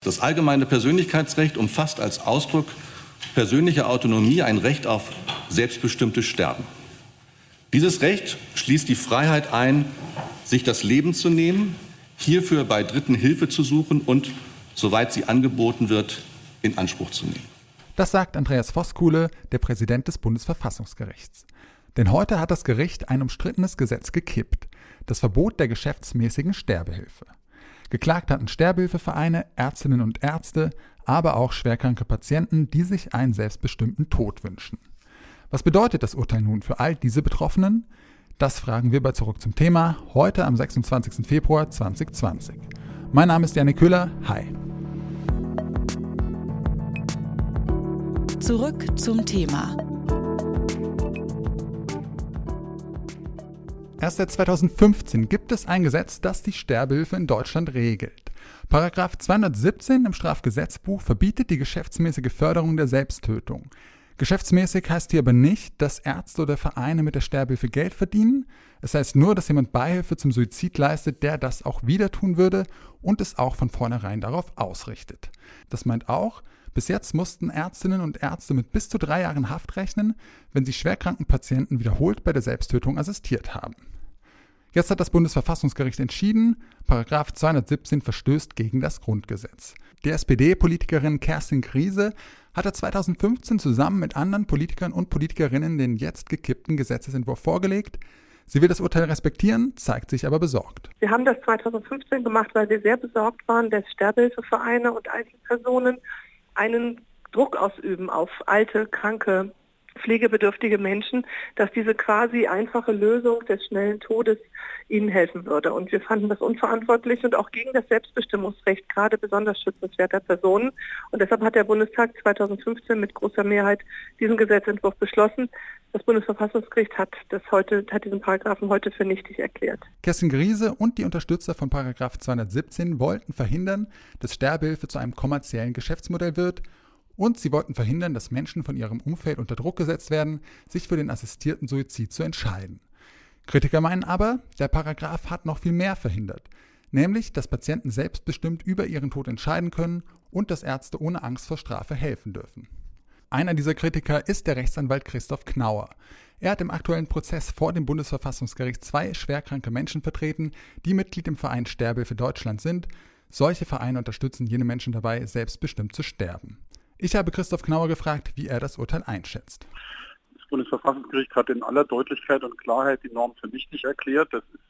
Das allgemeine Persönlichkeitsrecht umfasst als Ausdruck persönlicher Autonomie ein Recht auf selbstbestimmtes Sterben. Dieses Recht schließt die Freiheit ein, sich das Leben zu nehmen, hierfür bei Dritten Hilfe zu suchen und, soweit sie angeboten wird, in Anspruch zu nehmen. Das sagt Andreas Voskuhle, der Präsident des Bundesverfassungsgerichts. Denn heute hat das Gericht ein umstrittenes Gesetz gekippt, das Verbot der geschäftsmäßigen Sterbehilfe. Geklagt hatten Sterbehilfevereine, Ärztinnen und Ärzte, aber auch schwerkranke Patienten, die sich einen selbstbestimmten Tod wünschen. Was bedeutet das Urteil nun für all diese Betroffenen? Das fragen wir bei Zurück zum Thema heute am 26. Februar 2020. Mein Name ist Janik Köhler. Hi. Zurück zum Thema Erst seit 2015 gibt es ein Gesetz, das die Sterbehilfe in Deutschland regelt. Paragraph 217 im Strafgesetzbuch verbietet die geschäftsmäßige Förderung der Selbsttötung. Geschäftsmäßig heißt hier aber nicht, dass Ärzte oder Vereine mit der Sterbehilfe Geld verdienen. Es heißt nur, dass jemand Beihilfe zum Suizid leistet, der das auch wieder tun würde und es auch von vornherein darauf ausrichtet. Das meint auch, bis jetzt mussten Ärztinnen und Ärzte mit bis zu drei Jahren Haft rechnen, wenn sie schwerkranken Patienten wiederholt bei der Selbsttötung assistiert haben. Jetzt hat das Bundesverfassungsgericht entschieden, Paragraph 217 verstößt gegen das Grundgesetz. Die SPD-Politikerin Kerstin Griese hatte 2015 zusammen mit anderen Politikern und Politikerinnen den jetzt gekippten Gesetzesentwurf vorgelegt. Sie will das Urteil respektieren, zeigt sich aber besorgt. Wir haben das 2015 gemacht, weil wir sehr besorgt waren, dass Sterbehilfevereine und Einzelpersonen einen Druck ausüben auf alte, kranke, pflegebedürftige Menschen, dass diese quasi einfache Lösung des schnellen Todes ihnen helfen würde. Und wir fanden das unverantwortlich und auch gegen das Selbstbestimmungsrecht, gerade besonders schützenswerter Personen. Und deshalb hat der Bundestag 2015 mit großer Mehrheit diesen Gesetzentwurf beschlossen. Das Bundesverfassungsgericht hat, das heute, hat diesen Paragraphen heute für nichtig erklärt. Kerstin Griese und die Unterstützer von Paragraph 217 wollten verhindern, dass Sterbehilfe zu einem kommerziellen Geschäftsmodell wird und sie wollten verhindern, dass Menschen von ihrem Umfeld unter Druck gesetzt werden, sich für den assistierten Suizid zu entscheiden. Kritiker meinen aber, der Paragraph hat noch viel mehr verhindert, nämlich, dass Patienten selbstbestimmt über ihren Tod entscheiden können und dass Ärzte ohne Angst vor Strafe helfen dürfen. Einer dieser Kritiker ist der Rechtsanwalt Christoph Knauer. Er hat im aktuellen Prozess vor dem Bundesverfassungsgericht zwei schwerkranke Menschen vertreten, die Mitglied im Verein Sterbehilfe Deutschland sind. Solche Vereine unterstützen jene Menschen dabei, selbstbestimmt zu sterben. Ich habe Christoph Knauer gefragt, wie er das Urteil einschätzt. Das Bundesverfassungsgericht hat in aller Deutlichkeit und Klarheit die Norm für nichtig erklärt. Das ist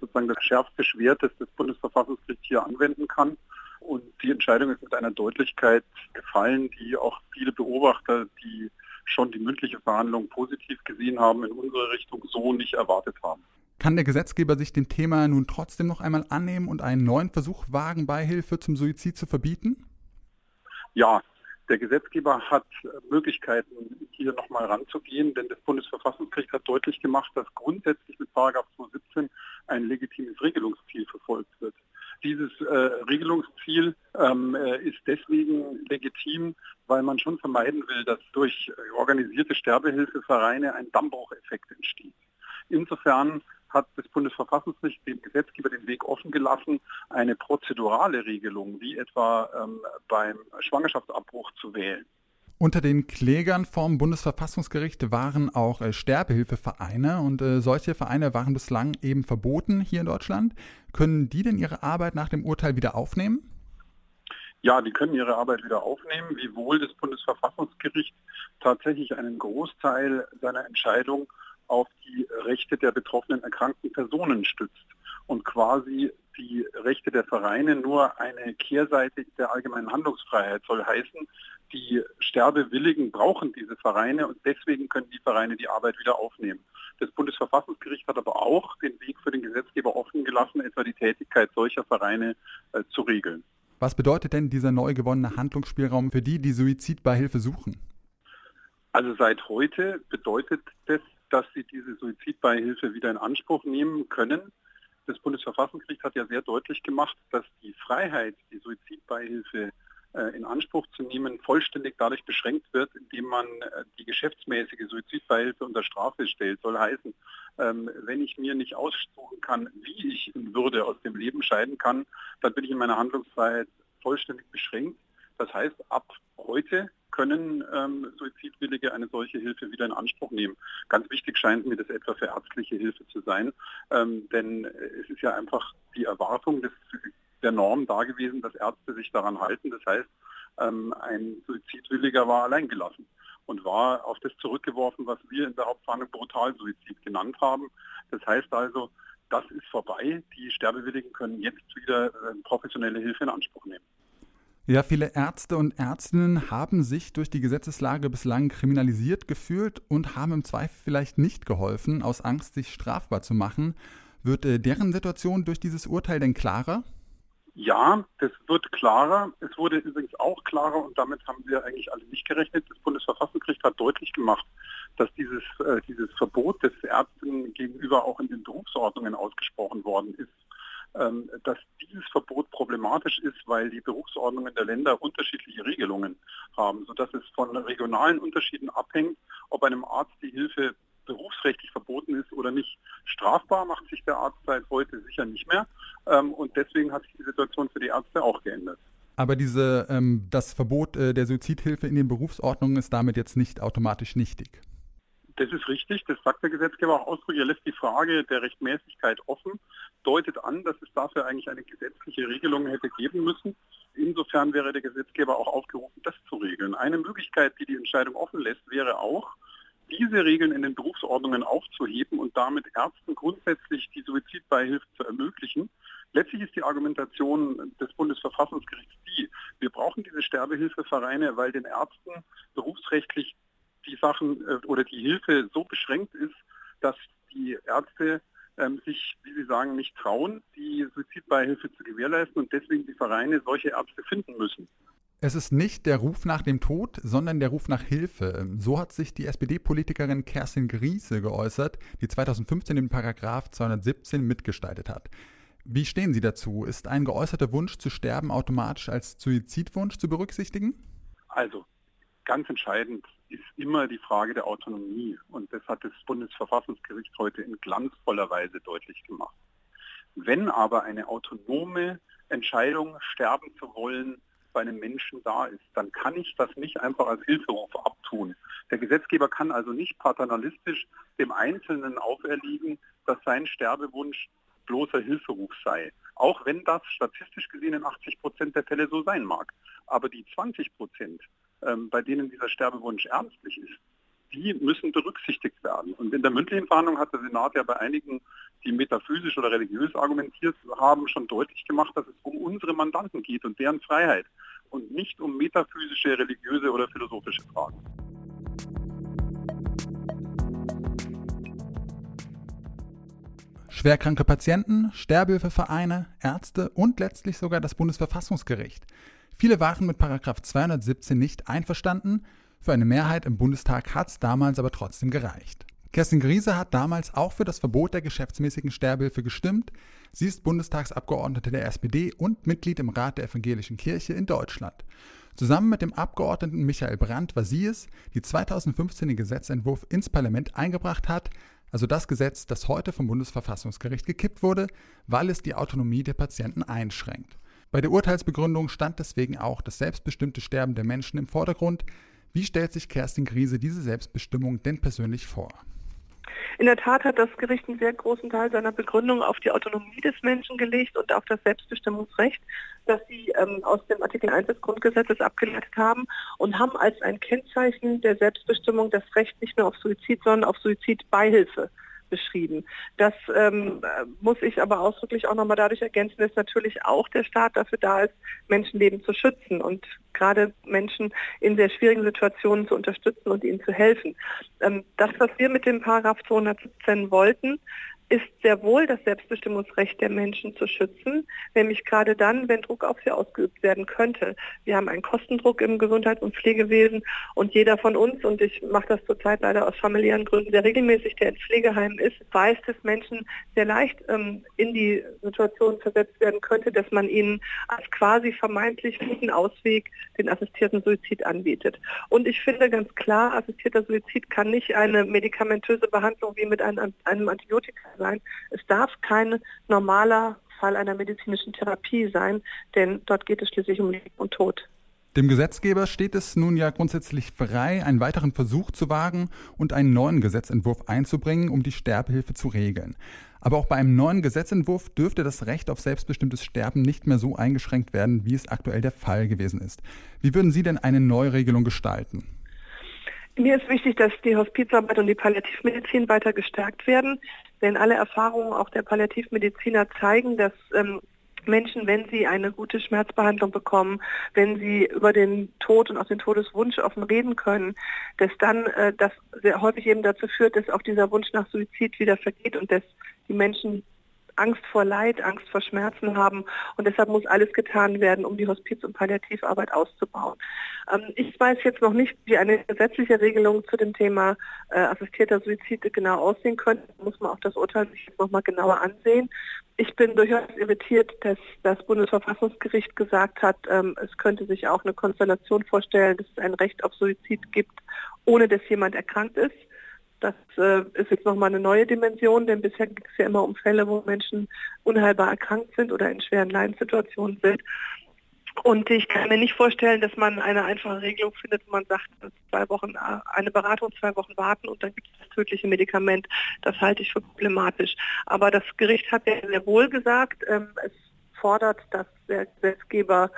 sozusagen das schärfste Schwert, das das Bundesverfassungsgericht hier anwenden kann. Und die Entscheidung ist mit einer Deutlichkeit gefallen, die auch viele Beobachter, die schon die mündliche Verhandlung positiv gesehen haben, in unsere Richtung so nicht erwartet haben. Kann der Gesetzgeber sich dem Thema nun trotzdem noch einmal annehmen und einen neuen Versuch wagen, Beihilfe zum Suizid zu verbieten? Ja, der Gesetzgeber hat äh, Möglichkeiten, hier nochmal ranzugehen, denn das Bundesverfassungsgericht hat deutlich gemacht, dass grundsätzlich mit 217 ein legitimes Regelungsziel verfolgt wird. Dieses äh, Regelungsziel ähm, äh, ist deswegen legitim, weil man schon vermeiden will, dass durch organisierte Sterbehilfevereine ein Dammbrucheffekt entsteht. Insofern hat das Bundesverfassungsgericht dem Gesetzgeber den Weg offen gelassen, eine prozedurale Regelung, wie etwa ähm, beim Schwangerschaftsabbruch zu wählen. Unter den Klägern vom Bundesverfassungsgericht waren auch äh, Sterbehilfevereine und äh, solche Vereine waren bislang eben verboten hier in Deutschland. Können die denn ihre Arbeit nach dem Urteil wieder aufnehmen? Ja, die können ihre Arbeit wieder aufnehmen, wiewohl das Bundesverfassungsgericht tatsächlich einen Großteil seiner Entscheidung auf die Rechte der betroffenen erkrankten Personen stützt und quasi die Rechte der Vereine nur eine Kehrseite der allgemeinen Handlungsfreiheit soll heißen, die Sterbewilligen brauchen diese Vereine und deswegen können die Vereine die Arbeit wieder aufnehmen. Das Bundesverfassungsgericht hat aber auch den Weg für den Gesetzgeber offen gelassen, etwa die Tätigkeit solcher Vereine äh, zu regeln. Was bedeutet denn dieser neu gewonnene Handlungsspielraum für die, die Suizidbeihilfe suchen? Also seit heute bedeutet das dass sie diese Suizidbeihilfe wieder in Anspruch nehmen können. Das Bundesverfassungsgericht hat ja sehr deutlich gemacht, dass die Freiheit, die Suizidbeihilfe äh, in Anspruch zu nehmen, vollständig dadurch beschränkt wird, indem man äh, die geschäftsmäßige Suizidbeihilfe unter Strafe stellt. Soll heißen, ähm, wenn ich mir nicht aussuchen kann, wie ich in Würde aus dem Leben scheiden kann, dann bin ich in meiner Handlungsfreiheit vollständig beschränkt. Das heißt, ab heute können ähm, Suizidwillige eine solche Hilfe wieder in Anspruch nehmen. Ganz wichtig scheint mir das etwa für ärztliche Hilfe zu sein, ähm, denn es ist ja einfach die Erwartung des, der Norm da gewesen, dass Ärzte sich daran halten. Das heißt, ähm, ein Suizidwilliger war alleingelassen und war auf das zurückgeworfen, was wir in der Hauptverhandlung Brutalsuizid genannt haben. Das heißt also, das ist vorbei. Die Sterbewilligen können jetzt wieder äh, professionelle Hilfe in Anspruch nehmen. Ja, viele Ärzte und Ärztinnen haben sich durch die Gesetzeslage bislang kriminalisiert gefühlt und haben im Zweifel vielleicht nicht geholfen, aus Angst, sich strafbar zu machen. Wird äh, deren Situation durch dieses Urteil denn klarer? Ja, das wird klarer. Es wurde übrigens auch klarer und damit haben wir eigentlich alle nicht gerechnet. Das Bundesverfassungsgericht hat deutlich gemacht, dass dieses, äh, dieses Verbot des Ärzten gegenüber auch in den Berufsordnungen ausgesprochen worden ist. Ähm, dass dieses Verbot problematisch ist, weil die Berufsordnungen der Länder unterschiedliche Regelungen haben, sodass es von regionalen Unterschieden abhängt, ob einem Arzt die Hilfe berufsrechtlich verboten ist oder nicht. Strafbar macht sich der Arzt seit heute sicher nicht mehr ähm, und deswegen hat sich die Situation für die Ärzte auch geändert. Aber diese, ähm, das Verbot äh, der Suizidhilfe in den Berufsordnungen ist damit jetzt nicht automatisch nichtig. Das ist richtig, das sagt der Gesetzgeber auch ausdrücklich. Er lässt die Frage der Rechtmäßigkeit offen, deutet an, dass es dafür eigentlich eine gesetzliche Regelung hätte geben müssen. Insofern wäre der Gesetzgeber auch aufgerufen, das zu regeln. Eine Möglichkeit, die die Entscheidung offen lässt, wäre auch, diese Regeln in den Berufsordnungen aufzuheben und damit Ärzten grundsätzlich die Suizidbeihilfe zu ermöglichen. Letztlich ist die Argumentation des Bundesverfassungsgerichts die, wir brauchen diese Sterbehilfevereine, weil den Ärzten berufsrechtlich die Sachen äh, oder die Hilfe so beschränkt ist, dass die Ärzte ähm, sich, wie Sie sagen, nicht trauen, die Suizidbeihilfe zu gewährleisten und deswegen die Vereine solche Ärzte finden müssen. Es ist nicht der Ruf nach dem Tod, sondern der Ruf nach Hilfe. So hat sich die SPD-Politikerin Kerstin Griese geäußert, die 2015 den Paragraph 217 mitgestaltet hat. Wie stehen Sie dazu? Ist ein geäußerter Wunsch zu sterben automatisch als Suizidwunsch zu berücksichtigen? Also, ganz entscheidend ist immer die Frage der Autonomie. Und das hat das Bundesverfassungsgericht heute in glanzvoller Weise deutlich gemacht. Wenn aber eine autonome Entscheidung, sterben zu wollen, bei einem Menschen da ist, dann kann ich das nicht einfach als Hilferuf abtun. Der Gesetzgeber kann also nicht paternalistisch dem Einzelnen auferlegen, dass sein Sterbewunsch bloßer Hilferuf sei. Auch wenn das statistisch gesehen in 80 Prozent der Fälle so sein mag. Aber die 20 Prozent, bei denen dieser Sterbewunsch ernstlich ist, die müssen berücksichtigt werden. Und in der mündlichen Verhandlung hat der Senat ja bei einigen, die metaphysisch oder religiös argumentiert haben, schon deutlich gemacht, dass es um unsere Mandanten geht und deren Freiheit und nicht um metaphysische, religiöse oder philosophische Fragen. Schwerkranke Patienten, Sterbehilfevereine, Ärzte und letztlich sogar das Bundesverfassungsgericht. Viele waren mit 217 nicht einverstanden, für eine Mehrheit im Bundestag hat es damals aber trotzdem gereicht. Kerstin Griese hat damals auch für das Verbot der geschäftsmäßigen Sterbehilfe gestimmt. Sie ist Bundestagsabgeordnete der SPD und Mitglied im Rat der Evangelischen Kirche in Deutschland. Zusammen mit dem Abgeordneten Michael Brandt war sie es, die 2015 den Gesetzentwurf ins Parlament eingebracht hat, also das Gesetz, das heute vom Bundesverfassungsgericht gekippt wurde, weil es die Autonomie der Patienten einschränkt. Bei der Urteilsbegründung stand deswegen auch das selbstbestimmte Sterben der Menschen im Vordergrund. Wie stellt sich Kerstin Griese diese Selbstbestimmung denn persönlich vor? In der Tat hat das Gericht einen sehr großen Teil seiner Begründung auf die Autonomie des Menschen gelegt und auf das Selbstbestimmungsrecht, das sie ähm, aus dem Artikel 1 des Grundgesetzes abgeleitet haben und haben als ein Kennzeichen der Selbstbestimmung das Recht nicht nur auf Suizid, sondern auf Suizidbeihilfe beschrieben. Das ähm, muss ich aber ausdrücklich auch nochmal dadurch ergänzen, dass natürlich auch der Staat dafür da ist, Menschenleben zu schützen und gerade Menschen in sehr schwierigen Situationen zu unterstützen und ihnen zu helfen. Ähm, das, was wir mit dem Paragraph 217 wollten, ist sehr wohl das Selbstbestimmungsrecht der Menschen zu schützen, nämlich gerade dann, wenn Druck auf sie ausgeübt werden könnte. Wir haben einen Kostendruck im Gesundheits- und Pflegewesen und jeder von uns, und ich mache das zurzeit leider aus familiären Gründen sehr regelmäßig, der in Pflegeheimen ist, weiß, dass Menschen sehr leicht ähm, in die Situation versetzt werden könnte, dass man ihnen als quasi vermeintlich guten Ausweg den assistierten Suizid anbietet. Und ich finde ganz klar, assistierter Suizid kann nicht eine medikamentöse Behandlung wie mit einem, einem Antibiotika sein. Es darf kein normaler Fall einer medizinischen Therapie sein, denn dort geht es schließlich um Leben und Tod. Dem Gesetzgeber steht es nun ja grundsätzlich frei, einen weiteren Versuch zu wagen und einen neuen Gesetzentwurf einzubringen, um die Sterbehilfe zu regeln. Aber auch bei einem neuen Gesetzentwurf dürfte das Recht auf selbstbestimmtes Sterben nicht mehr so eingeschränkt werden, wie es aktuell der Fall gewesen ist. Wie würden Sie denn eine Neuregelung gestalten? Mir ist wichtig, dass die Hospizarbeit und die Palliativmedizin weiter gestärkt werden, denn alle Erfahrungen auch der Palliativmediziner zeigen, dass ähm, Menschen, wenn sie eine gute Schmerzbehandlung bekommen, wenn sie über den Tod und auch den Todeswunsch offen reden können, dass dann äh, das sehr häufig eben dazu führt, dass auch dieser Wunsch nach Suizid wieder vergeht und dass die Menschen Angst vor Leid, Angst vor Schmerzen haben. Und deshalb muss alles getan werden, um die Hospiz- und Palliativarbeit auszubauen. Ähm, ich weiß jetzt noch nicht, wie eine gesetzliche Regelung zu dem Thema äh, assistierter Suizide genau aussehen könnte. Da muss man auch das Urteil sich jetzt nochmal genauer ansehen. Ich bin durchaus irritiert, dass das Bundesverfassungsgericht gesagt hat, ähm, es könnte sich auch eine Konstellation vorstellen, dass es ein Recht auf Suizid gibt, ohne dass jemand erkrankt ist. Das äh, ist jetzt nochmal eine neue Dimension, denn bisher ging es ja immer um Fälle, wo Menschen unheilbar erkrankt sind oder in schweren Leidenssituationen sind. Und ich kann mir nicht vorstellen, dass man eine einfache Regelung findet, wo man sagt, zwei Wochen äh, eine Beratung, zwei Wochen warten und dann gibt es das tödliche Medikament. Das halte ich für problematisch. Aber das Gericht hat ja sehr wohl gesagt, ähm, es fordert, dass der Gesetzgeber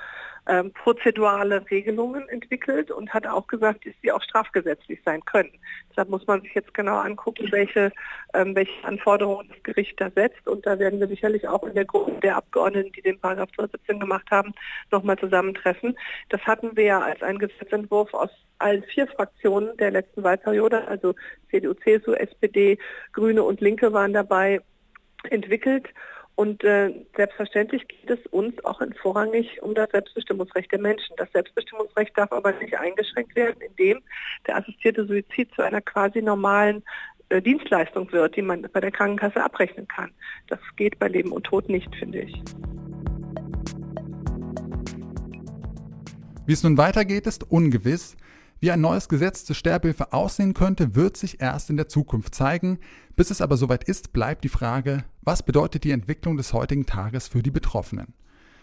ähm, prozedurale Regelungen entwickelt und hat auch gesagt, dass sie auch strafgesetzlich sein können. Deshalb muss man sich jetzt genau angucken, welche, ähm, welche Anforderungen das Gericht da setzt. Und da werden wir sicherlich auch in der Gruppe der Abgeordneten, die den Paragraph 217 gemacht haben, nochmal zusammentreffen. Das hatten wir ja als einen Gesetzentwurf aus allen vier Fraktionen der letzten Wahlperiode, also CDU, CSU, SPD, Grüne und Linke waren dabei entwickelt. Und äh, selbstverständlich geht es uns auch vorrangig um das Selbstbestimmungsrecht der Menschen. Das Selbstbestimmungsrecht darf aber nicht eingeschränkt werden, indem der assistierte Suizid zu einer quasi normalen äh, Dienstleistung wird, die man bei der Krankenkasse abrechnen kann. Das geht bei Leben und Tod nicht, finde ich. Wie es nun weitergeht, ist ungewiss. Wie ein neues Gesetz zur Sterbehilfe aussehen könnte, wird sich erst in der Zukunft zeigen. Bis es aber soweit ist, bleibt die Frage, was bedeutet die Entwicklung des heutigen Tages für die Betroffenen?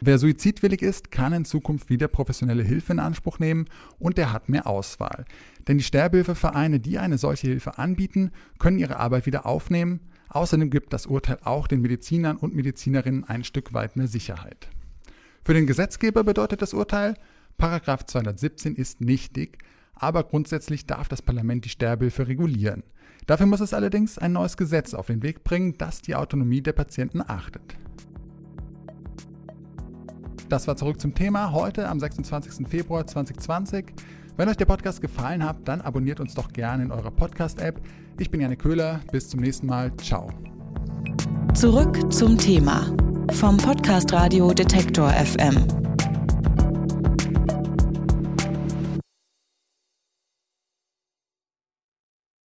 Wer suizidwillig ist, kann in Zukunft wieder professionelle Hilfe in Anspruch nehmen und er hat mehr Auswahl. Denn die Sterbehilfevereine, die eine solche Hilfe anbieten, können ihre Arbeit wieder aufnehmen. Außerdem gibt das Urteil auch den Medizinern und Medizinerinnen ein Stück weit mehr Sicherheit. Für den Gesetzgeber bedeutet das Urteil, Paragraph 217 ist nichtig, aber grundsätzlich darf das Parlament die Sterbehilfe regulieren. Dafür muss es allerdings ein neues Gesetz auf den Weg bringen, das die Autonomie der Patienten achtet. Das war zurück zum Thema heute am 26. Februar 2020. Wenn euch der Podcast gefallen hat, dann abonniert uns doch gerne in eurer Podcast-App. Ich bin Janne Köhler. Bis zum nächsten Mal. Ciao. Zurück zum Thema vom Podcast Radio Detektor FM.